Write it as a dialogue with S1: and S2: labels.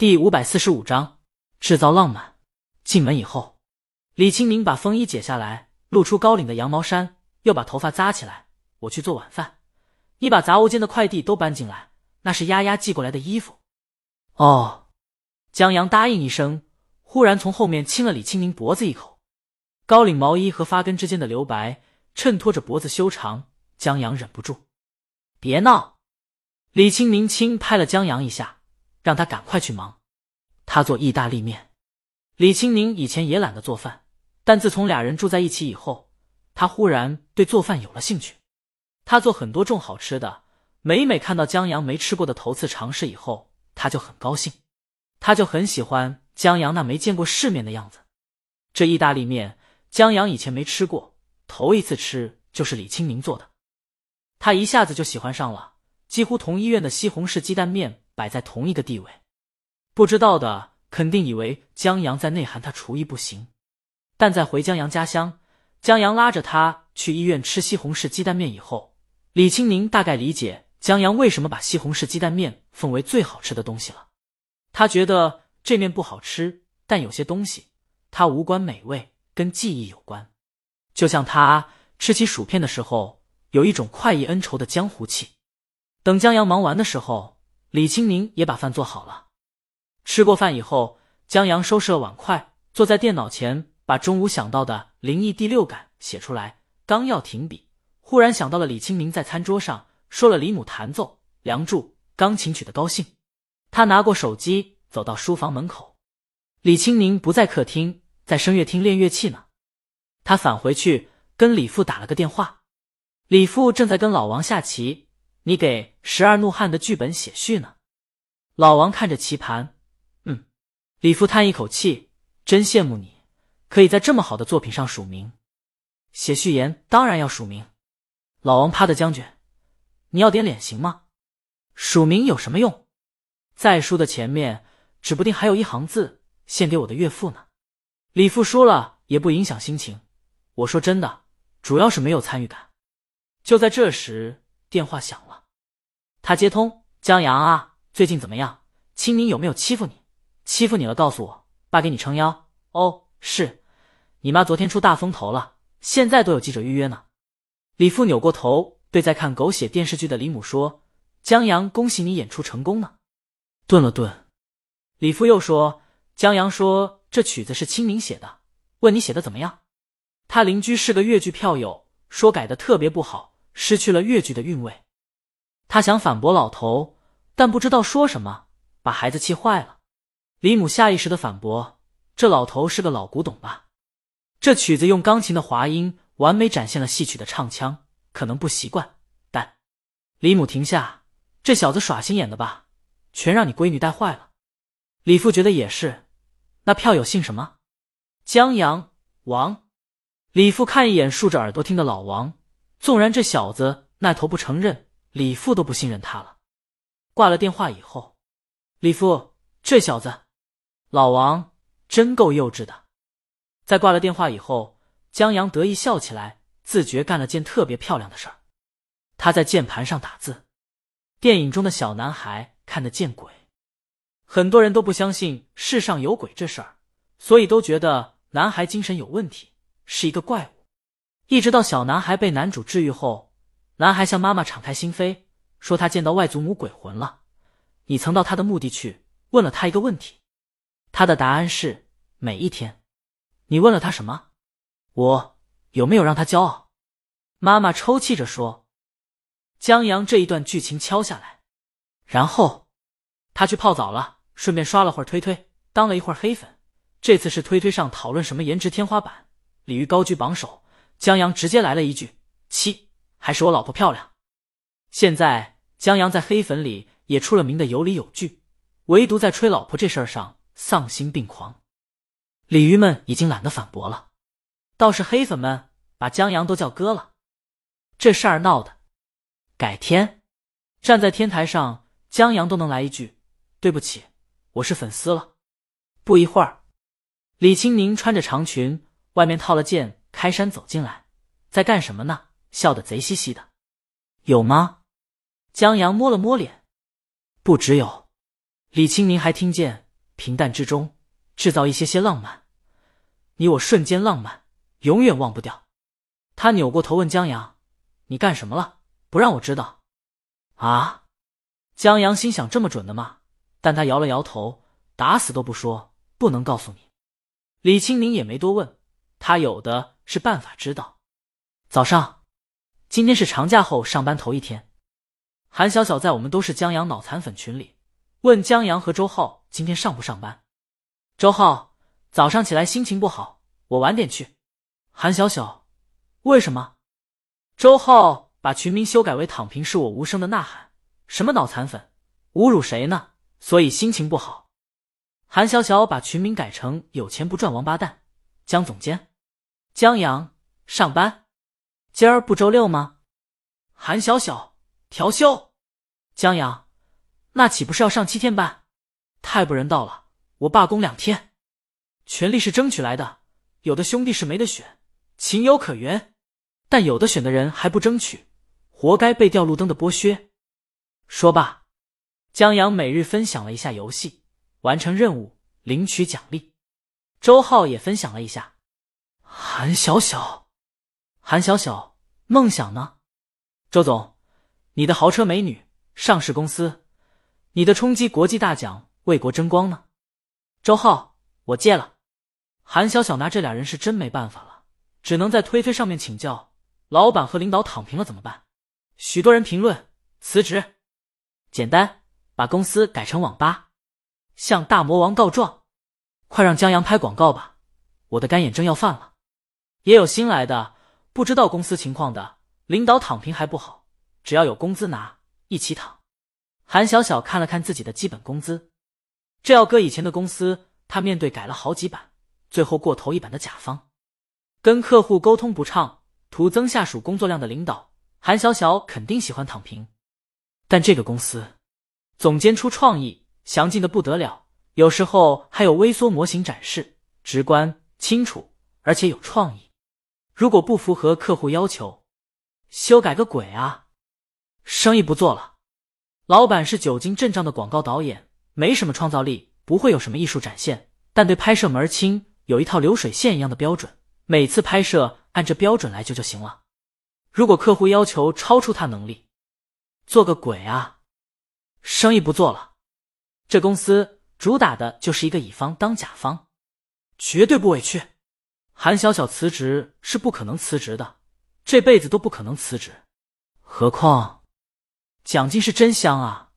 S1: 第五百四十五章制造浪漫。进门以后，李清明把风衣解下来，露出高领的羊毛衫，又把头发扎起来。我去做晚饭，你把杂物间的快递都搬进来，那是丫丫寄过来的衣服。哦，江阳答应一声，忽然从后面亲了李清明脖子一口。高领毛衣和发根之间的留白衬托着脖子修长，江阳忍不住，别闹。李清明轻拍了江阳一下。让他赶快去忙。他做意大利面。李青宁以前也懒得做饭，但自从俩人住在一起以后，他忽然对做饭有了兴趣。他做很多种好吃的，每每看到江阳没吃过的头次尝试以后，他就很高兴。他就很喜欢江阳那没见过世面的样子。这意大利面，江阳以前没吃过，头一次吃就是李青明做的，他一下子就喜欢上了，几乎同医院的西红柿鸡蛋面。摆在同一个地位，不知道的肯定以为江阳在内涵他厨艺不行。但在回江阳家乡，江阳拉着他去医院吃西红柿鸡蛋面以后，李清宁大概理解江阳为什么把西红柿鸡蛋面奉为最好吃的东西了。他觉得这面不好吃，但有些东西它无关美味，跟记忆有关。就像他吃起薯片的时候，有一种快意恩仇的江湖气。等江阳忙完的时候。李清明也把饭做好了。吃过饭以后，江阳收拾了碗筷，坐在电脑前，把中午想到的《灵异第六感》写出来。刚要停笔，忽然想到了李清明在餐桌上说了李母弹奏《梁祝》钢琴曲的高兴。他拿过手机，走到书房门口。李清明不在客厅，在声乐厅练乐器呢。他返回去跟李父打了个电话。李父正在跟老王下棋。你给《十二怒汉》的剧本写序呢？老王看着棋盘，嗯。李父叹一口气，真羡慕你，可以在这么好的作品上署名。写序言当然要署名。老王啪的将军，你要点脸行吗？署名有什么用？在书的前面，指不定还有一行字，献给我的岳父呢。李父说了也不影响心情。我说真的，主要是没有参与感。就在这时，电话响了。他接通，江阳啊，最近怎么样？清明有没有欺负你？欺负你了，告诉我，爸给你撑腰。哦，是，你妈昨天出大风头了，现在都有记者预约呢。李父扭过头，对在看狗血电视剧的李母说：“江阳，恭喜你演出成功呢。”顿了顿，李父又说：“江阳说这曲子是清明写的，问你写的怎么样？”他邻居是个越剧票友，说改的特别不好，失去了越剧的韵味。他想反驳老头，但不知道说什么，把孩子气坏了。李母下意识的反驳：“这老头是个老古董吧？这曲子用钢琴的滑音，完美展现了戏曲的唱腔，可能不习惯。”但李母停下：“这小子耍心眼的吧？全让你闺女带坏了。”李父觉得也是。那票友姓什么？江阳王。李父看一眼竖着耳朵听的老王，纵然这小子那头不承认。李父都不信任他了。挂了电话以后，李父这小子，老王真够幼稚的。在挂了电话以后，江阳得意笑起来，自觉干了件特别漂亮的事儿。他在键盘上打字。电影中的小男孩看得见鬼，很多人都不相信世上有鬼这事儿，所以都觉得男孩精神有问题，是一个怪物。一直到小男孩被男主治愈后。男孩向妈妈敞开心扉，说他见到外祖母鬼魂了。你曾到他的墓地去问了他一个问题，他的答案是每一天。你问了他什么？我有没有让他骄傲？妈妈抽泣着说。江阳这一段剧情敲下来，然后他去泡澡了，顺便刷了会儿推推，当了一会儿黑粉。这次是推推上讨论什么颜值天花板，鲤鱼高居榜首，江阳直接来了一句七。还是我老婆漂亮。现在江阳在黑粉里也出了名的有理有据，唯独在吹老婆这事儿上丧心病狂。鲤鱼们已经懒得反驳了，倒是黑粉们把江阳都叫哥了。这事儿闹的，改天站在天台上，江阳都能来一句：“对不起，我是粉丝了。”不一会儿，李青宁穿着长裙，外面套了件开衫走进来，在干什么呢？笑得贼兮兮的，有吗？江阳摸了摸脸，不只有。李青明还听见平淡之中制造一些些浪漫。你我瞬间浪漫，永远忘不掉。他扭过头问江阳：“你干什么了？不让我知道？”啊！江阳心想：这么准的吗？但他摇了摇头，打死都不说，不能告诉你。李清明也没多问，他有的是办法知道。早上，今天是长假后上班头一天。韩小小在我们都是江阳脑残粉群里问江阳和周浩今天上不上班。周浩早上起来心情不好，我晚点去。韩小小，为什么？周浩把群名修改为“躺平是我无声的呐喊”，什么脑残粉，侮辱谁呢？所以心情不好。韩小小把群名改成“有钱不赚王八蛋”。江总监，江阳上班，今儿不周六吗？韩小小调休，江阳，那岂不是要上七天班？太不人道了！我罢工两天，权利是争取来的，有的兄弟是没得选，情有可原；但有的选的人还不争取，活该被掉路灯的剥削。说罢，江阳每日分享了一下游戏。完成任务，领取奖励。周浩也分享了一下。韩小小，韩小小，梦想呢？周总，你的豪车美女，上市公司，你的冲击国际大奖，为国争光呢？周浩，我戒了。韩小小拿这俩人是真没办法了，只能在推推上面请教老板和领导躺平了怎么办？许多人评论辞职，简单，把公司改成网吧。向大魔王告状，快让江阳拍广告吧！我的干眼症要犯了。也有新来的，不知道公司情况的领导躺平还不好，只要有工资拿，一起躺。韩小小看了看自己的基本工资，这要搁以前的公司，他面对改了好几版，最后过头一版的甲方，跟客户沟通不畅，徒增下属工作量的领导，韩小小肯定喜欢躺平。但这个公司，总监出创意。详尽的不得了，有时候还有微缩模型展示，直观清楚，而且有创意。如果不符合客户要求，修改个鬼啊！生意不做了。老板是久经阵仗的广告导演，没什么创造力，不会有什么艺术展现，但对拍摄门儿清，有一套流水线一样的标准，每次拍摄按这标准来就就行了。如果客户要求超出他能力，做个鬼啊！生意不做了。这公司主打的就是一个乙方当甲方，绝对不委屈。韩小小辞职是不可能辞职的，这辈子都不可能辞职。何况奖金是真香啊！